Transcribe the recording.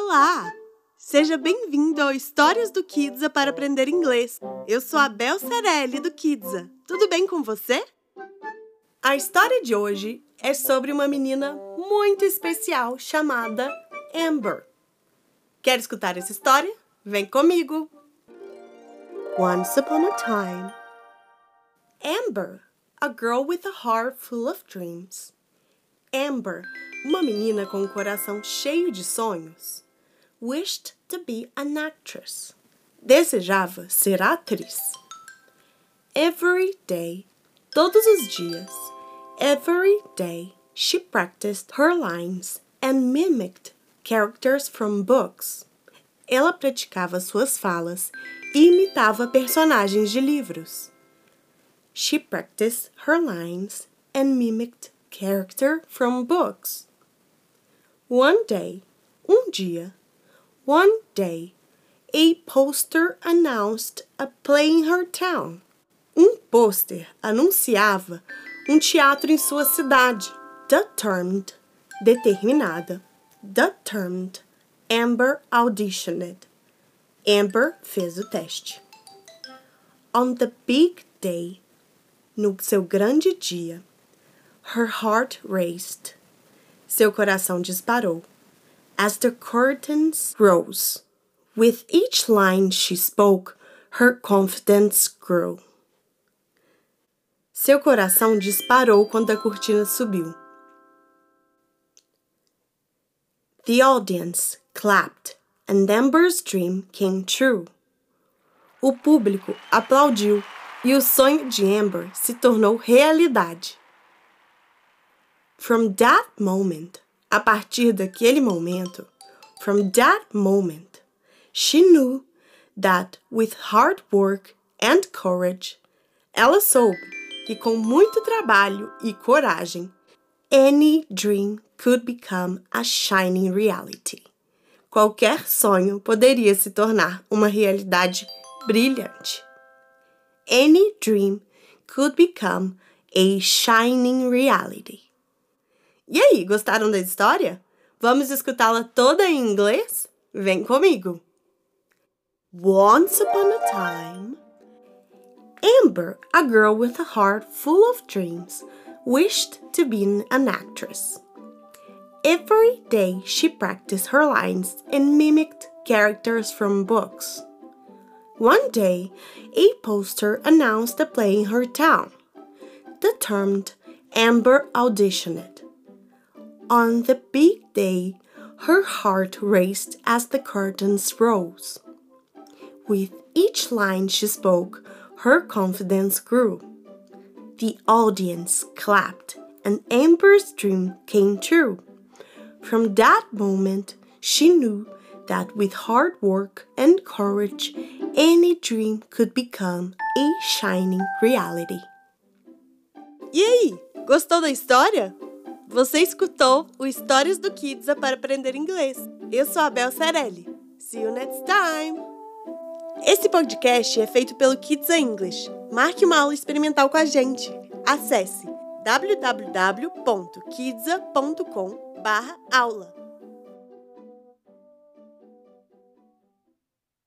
Olá! Seja bem-vindo ao Histórias do Kidsa para aprender inglês. Eu sou a Bel Cerelli do Kidsa. Tudo bem com você? A história de hoje é sobre uma menina muito especial chamada Amber. Quer escutar essa história? Vem comigo! Once upon a time, Amber, a girl with a heart full of dreams. Amber, uma menina com um coração cheio de sonhos, wished to be an actress. Desejava ser atriz. Every day, todos os dias, every day, she practiced her lines and mimicked characters from books. Ela praticava suas falas e imitava personagens de livros. She practiced her lines and mimicked character from books. One day, um dia, one day, a poster announced a play in her town. Um pôster anunciava um teatro em sua cidade. Determined, determinada. Determined. Amber auditioned. Amber fez o teste. On the big day, no seu grande dia, her heart raced. Seu coração disparou. As the curtains rose, with each line she spoke, her confidence grew. Seu coração disparou quando a cortina subiu. The audience clapped, and Amber's dream came true. O público aplaudiu e o sonho de Amber se tornou realidade. From that moment, a partir daquele momento, from that moment, she knew that with hard work and courage, ela soube que com muito trabalho e coragem, any dream could become a shining reality. Qualquer sonho poderia se tornar uma realidade brilhante. Any dream could become a shining reality. E aí, gostaram da história? Vamos escutá-la toda em inglês? Vem comigo! Once upon a time, Amber, a girl with a heart full of dreams, wished to be an actress. Every day she practiced her lines and mimicked characters from books. One day, a poster announced a play in her town. Determined, Amber auditioned. On the big day, her heart raced as the curtains rose. With each line she spoke, her confidence grew. The audience clapped, and Amber's dream came true. From that moment, she knew that with hard work and courage, any dream could become a shining reality. E aí, gostou da história? Você escutou o Histórias do Kidsa para aprender inglês. Eu sou a Bel Cerelli. See you next time! Esse podcast é feito pelo Kids English. Marque uma aula experimental com a gente. Acesse www.kidsa.com/aula.